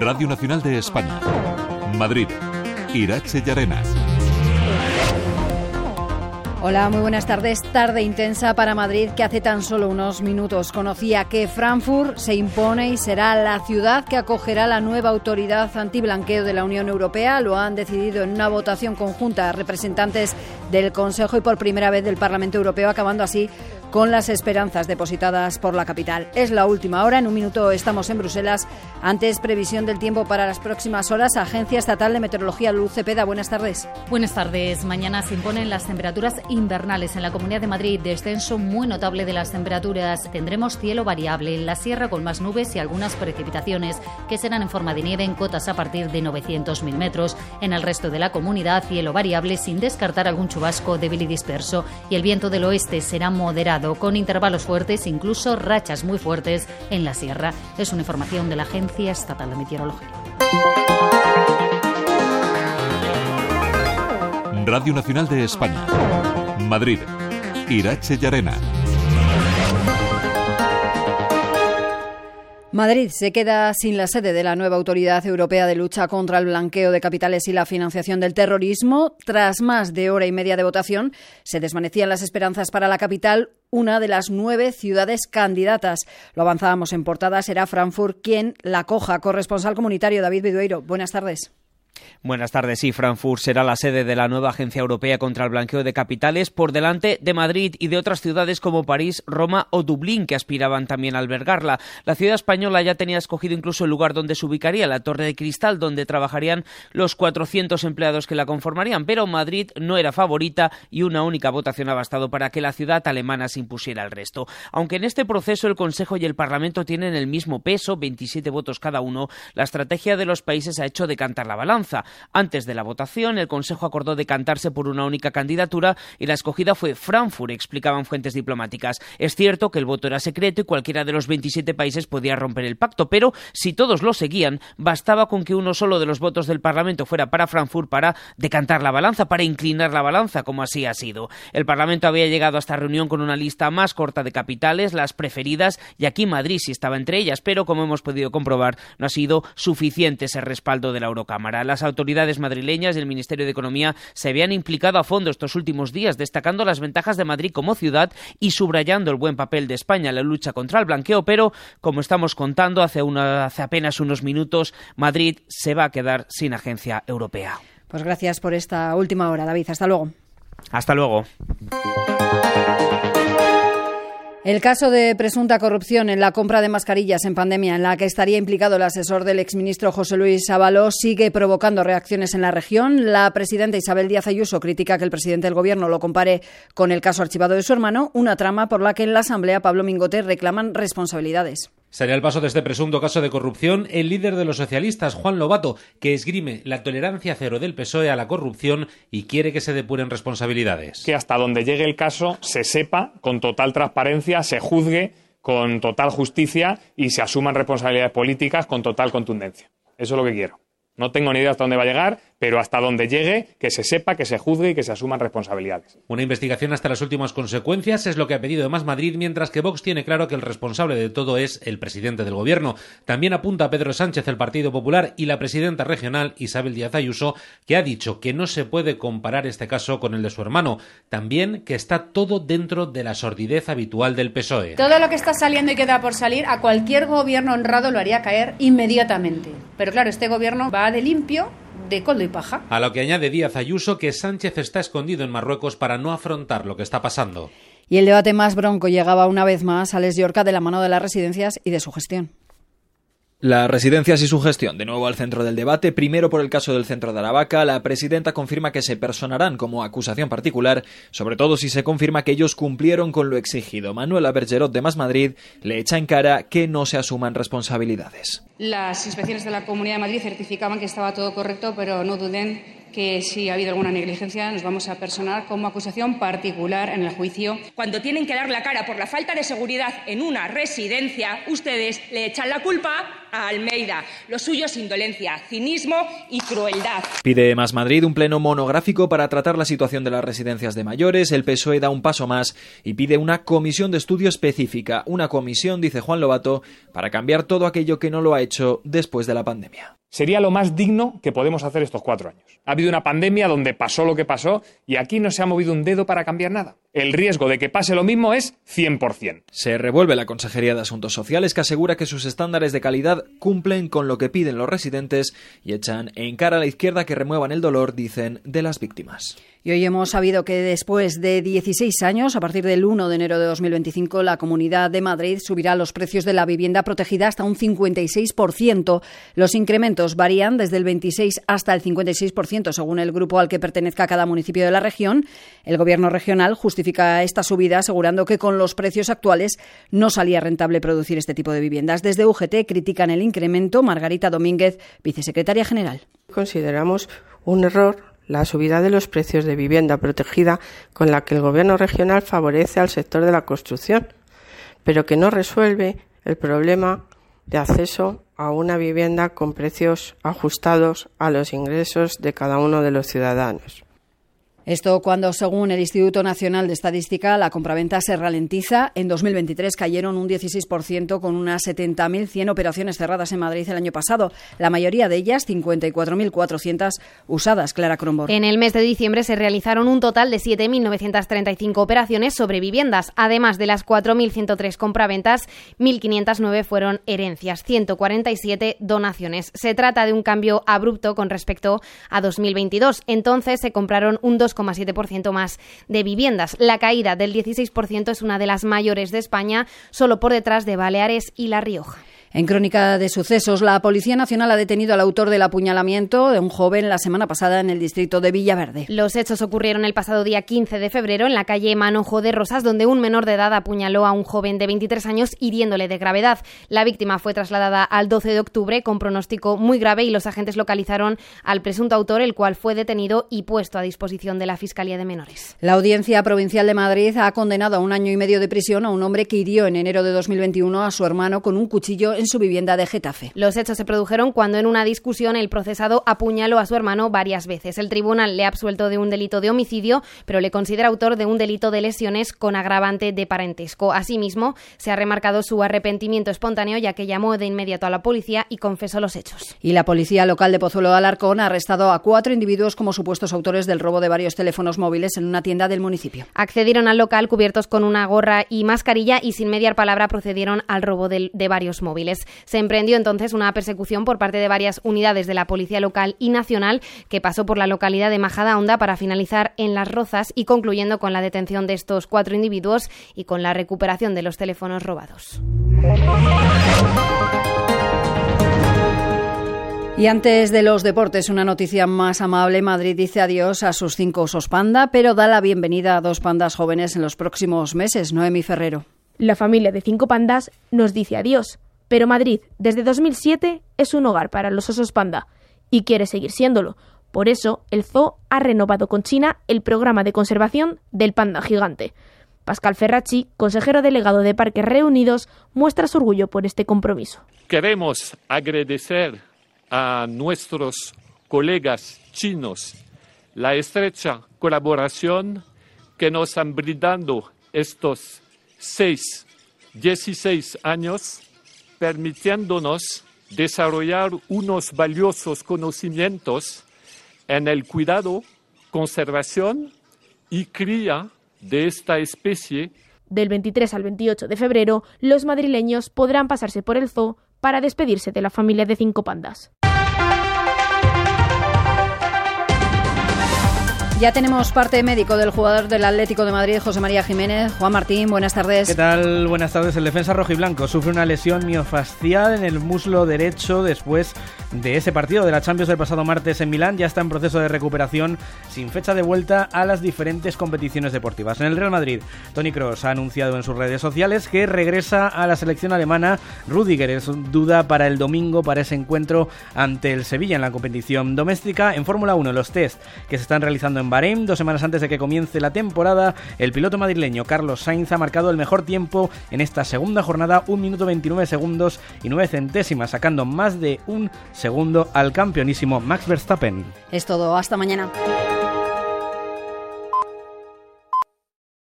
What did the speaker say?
Radio Nacional de España. Madrid. Irache Llarenas. Hola, muy buenas tardes. Tarde intensa para Madrid que hace tan solo unos minutos conocía que Frankfurt se impone y será la ciudad que acogerá la nueva autoridad antiblanqueo de la Unión Europea. Lo han decidido en una votación conjunta representantes del Consejo y por primera vez del Parlamento Europeo, acabando así con las esperanzas depositadas por la capital. Es la última hora, en un minuto estamos en Bruselas. Antes, previsión del tiempo para las próximas horas. Agencia Estatal de Meteorología Luz Cepeda, buenas tardes. Buenas tardes. Mañana se imponen las temperaturas invernales en la Comunidad de Madrid. Descenso muy notable de las temperaturas. Tendremos cielo variable en la sierra con más nubes y algunas precipitaciones que serán en forma de nieve en cotas a partir de 900.000 metros. En el resto de la comunidad, cielo variable sin descartar algún chubasco débil y disperso. Y el viento del oeste será moderado con intervalos fuertes, incluso rachas muy fuertes en la sierra. Es una información de la Agencia Estatal de Meteorología. Radio Nacional de España. Madrid. Irache Llarena. Madrid se queda sin la sede de la nueva Autoridad Europea de Lucha contra el Blanqueo de Capitales y la Financiación del Terrorismo. Tras más de hora y media de votación, se desvanecían las esperanzas para la capital, una de las nueve ciudades candidatas. Lo avanzábamos en portada, será Frankfurt quien la coja. Corresponsal comunitario David Vidueiro. Buenas tardes. Buenas tardes. Sí, Frankfurt será la sede de la nueva Agencia Europea contra el Blanqueo de Capitales por delante de Madrid y de otras ciudades como París, Roma o Dublín que aspiraban también a albergarla. La ciudad española ya tenía escogido incluso el lugar donde se ubicaría, la Torre de Cristal, donde trabajarían los 400 empleados que la conformarían, pero Madrid no era favorita y una única votación ha bastado para que la ciudad alemana se impusiera al resto. Aunque en este proceso el Consejo y el Parlamento tienen el mismo peso, 27 votos cada uno, la estrategia de los países ha hecho decantar la balanza. Antes de la votación, el Consejo acordó decantarse por una única candidatura y la escogida fue Frankfurt, explicaban fuentes diplomáticas. Es cierto que el voto era secreto y cualquiera de los 27 países podía romper el pacto, pero si todos lo seguían, bastaba con que uno solo de los votos del Parlamento fuera para Frankfurt para decantar la balanza, para inclinar la balanza, como así ha sido. El Parlamento había llegado a esta reunión con una lista más corta de capitales, las preferidas, y aquí Madrid sí estaba entre ellas, pero como hemos podido comprobar, no ha sido suficiente ese respaldo de la Eurocámara. Las autoridades madrileñas y el Ministerio de Economía se habían implicado a fondo estos últimos días, destacando las ventajas de Madrid como ciudad y subrayando el buen papel de España en la lucha contra el blanqueo, pero como estamos contando hace, hace apenas unos minutos, Madrid se va a quedar sin agencia europea. Pues gracias por esta última hora, David. Hasta luego. Hasta luego. El caso de presunta corrupción en la compra de mascarillas en pandemia, en la que estaría implicado el asesor del exministro José Luis Ábalos, sigue provocando reacciones en la región. La presidenta Isabel Díaz Ayuso critica que el presidente del Gobierno lo compare con el caso archivado de su hermano, una trama por la que en la Asamblea Pablo Mingote reclaman responsabilidades. Sería el paso de este presunto caso de corrupción el líder de los socialistas, Juan Lobato, que esgrime la tolerancia cero del PSOE a la corrupción y quiere que se depuren responsabilidades. Que hasta donde llegue el caso se sepa con total transparencia, se juzgue con total justicia y se asuman responsabilidades políticas con total contundencia. Eso es lo que quiero. No tengo ni idea hasta dónde va a llegar, pero hasta donde llegue, que se sepa, que se juzgue y que se asuman responsabilidades. Una investigación hasta las últimas consecuencias es lo que ha pedido Más Madrid, mientras que Vox tiene claro que el responsable de todo es el presidente del gobierno. También apunta a Pedro Sánchez, el Partido Popular, y la presidenta regional, Isabel Díaz Ayuso, que ha dicho que no se puede comparar este caso con el de su hermano. También que está todo dentro de la sordidez habitual del PSOE. Todo lo que está saliendo y queda por salir, a cualquier gobierno honrado lo haría caer inmediatamente. Pero claro, este gobierno va de limpio de coldo y paja. A lo que añade Díaz Ayuso que Sánchez está escondido en Marruecos para no afrontar lo que está pasando. Y el debate más bronco llegaba una vez más a Les Yorca de la mano de las residencias y de su gestión. Las residencias y su gestión, de nuevo al centro del debate, primero por el caso del centro de Aravaca, la presidenta confirma que se personarán como acusación particular, sobre todo si se confirma que ellos cumplieron con lo exigido. Manuela Bergerot de Más Madrid le echa en cara que no se asuman responsabilidades. Las inspecciones de la Comunidad de Madrid certificaban que estaba todo correcto, pero no duden que si ha habido alguna negligencia nos vamos a personar como acusación particular en el juicio. Cuando tienen que dar la cara por la falta de seguridad en una residencia, ustedes le echan la culpa a Almeida. Lo suyo es indolencia, cinismo y crueldad. Pide Más Madrid un pleno monográfico para tratar la situación de las residencias de mayores. El PSOE da un paso más y pide una comisión de estudio específica. Una comisión, dice Juan Lobato, para cambiar todo aquello que no lo ha hecho después de la pandemia sería lo más digno que podemos hacer estos cuatro años. Ha habido una pandemia donde pasó lo que pasó y aquí no se ha movido un dedo para cambiar nada. El riesgo de que pase lo mismo es 100%. Se revuelve la Consejería de Asuntos Sociales que asegura que sus estándares de calidad cumplen con lo que piden los residentes y echan en cara a la izquierda que remuevan el dolor, dicen, de las víctimas. Y hoy hemos sabido que después de 16 años, a partir del 1 de enero de 2025, la Comunidad de Madrid subirá los precios de la vivienda protegida hasta un 56%. Los incrementos varían desde el 26 hasta el 56%, según el grupo al que pertenezca cada municipio de la región. El Gobierno regional justifica esta subida asegurando que con los precios actuales no salía rentable producir este tipo de viviendas. Desde UGT critican el incremento. Margarita Domínguez, vicesecretaria general. Consideramos un error la subida de los precios de vivienda protegida con la que el Gobierno regional favorece al sector de la construcción, pero que no resuelve el problema de acceso a una vivienda con precios ajustados a los ingresos de cada uno de los ciudadanos. Esto cuando, según el Instituto Nacional de Estadística, la compraventa se ralentiza. En 2023 cayeron un 16% con unas 70.100 operaciones cerradas en Madrid el año pasado. La mayoría de ellas, 54.400 usadas. Clara Kronborg. En el mes de diciembre se realizaron un total de 7.935 operaciones sobre viviendas. Además de las 4.103 compraventas, 1.509 fueron herencias, 147 donaciones. Se trata de un cambio abrupto con respecto a 2022. Entonces se compraron un 2 2,7% más de viviendas. La caída del 16% es una de las mayores de España, solo por detrás de Baleares y La Rioja. En crónica de sucesos, la Policía Nacional ha detenido al autor del apuñalamiento de un joven la semana pasada en el distrito de Villaverde. Los hechos ocurrieron el pasado día 15 de febrero en la calle Manojo de Rosas, donde un menor de edad apuñaló a un joven de 23 años hiriéndole de gravedad. La víctima fue trasladada al 12 de octubre con pronóstico muy grave y los agentes localizaron al presunto autor, el cual fue detenido y puesto a disposición de la Fiscalía de Menores. La Audiencia Provincial de Madrid ha condenado a un año y medio de prisión a un hombre que hirió en enero de 2021 a su hermano con un cuchillo en su vivienda de Getafe. Los hechos se produjeron cuando en una discusión el procesado apuñaló a su hermano varias veces. El tribunal le ha absuelto de un delito de homicidio, pero le considera autor de un delito de lesiones con agravante de parentesco. Asimismo, se ha remarcado su arrepentimiento espontáneo ya que llamó de inmediato a la policía y confesó los hechos. Y la policía local de Pozuelo de Alarcón ha arrestado a cuatro individuos como supuestos autores del robo de varios teléfonos móviles en una tienda del municipio. Accedieron al local cubiertos con una gorra y mascarilla y sin mediar palabra procedieron al robo de, de varios móviles. Se emprendió entonces una persecución por parte de varias unidades de la Policía Local y Nacional que pasó por la localidad de Majada Honda para finalizar en Las Rozas y concluyendo con la detención de estos cuatro individuos y con la recuperación de los teléfonos robados. Y antes de los deportes, una noticia más amable. Madrid dice adiós a sus cinco osos panda, pero da la bienvenida a dos pandas jóvenes en los próximos meses. Noemi Ferrero. La familia de cinco pandas nos dice adiós. Pero Madrid, desde 2007, es un hogar para los osos panda y quiere seguir siéndolo. Por eso, el zoo ha renovado con China el programa de conservación del panda gigante. Pascal Ferracci, consejero delegado de Parques Reunidos, muestra su orgullo por este compromiso. Queremos agradecer a nuestros colegas chinos la estrecha colaboración que nos han brindado estos seis, 16 años permitiéndonos desarrollar unos valiosos conocimientos en el cuidado, conservación y cría de esta especie. Del 23 al 28 de febrero, los madrileños podrán pasarse por el zoo para despedirse de la familia de cinco pandas. Ya tenemos parte médico del jugador del Atlético de Madrid, José María Jiménez. Juan Martín, buenas tardes. ¿Qué tal? Buenas tardes. El defensa rojo y blanco sufre una lesión miofascial en el muslo derecho después de ese partido de la Champions del pasado martes en Milán. Ya está en proceso de recuperación sin fecha de vuelta a las diferentes competiciones deportivas. En el Real Madrid, Tony Cross ha anunciado en sus redes sociales que regresa a la selección alemana. Rudiger es duda para el domingo para ese encuentro ante el Sevilla en la competición doméstica. En Fórmula 1, los test que se están realizando Bahrein. Dos semanas antes de que comience la temporada, el piloto madrileño Carlos Sainz ha marcado el mejor tiempo en esta segunda jornada, 1 minuto 29 segundos y 9 centésimas, sacando más de un segundo al campeonísimo Max Verstappen. Es todo, hasta mañana.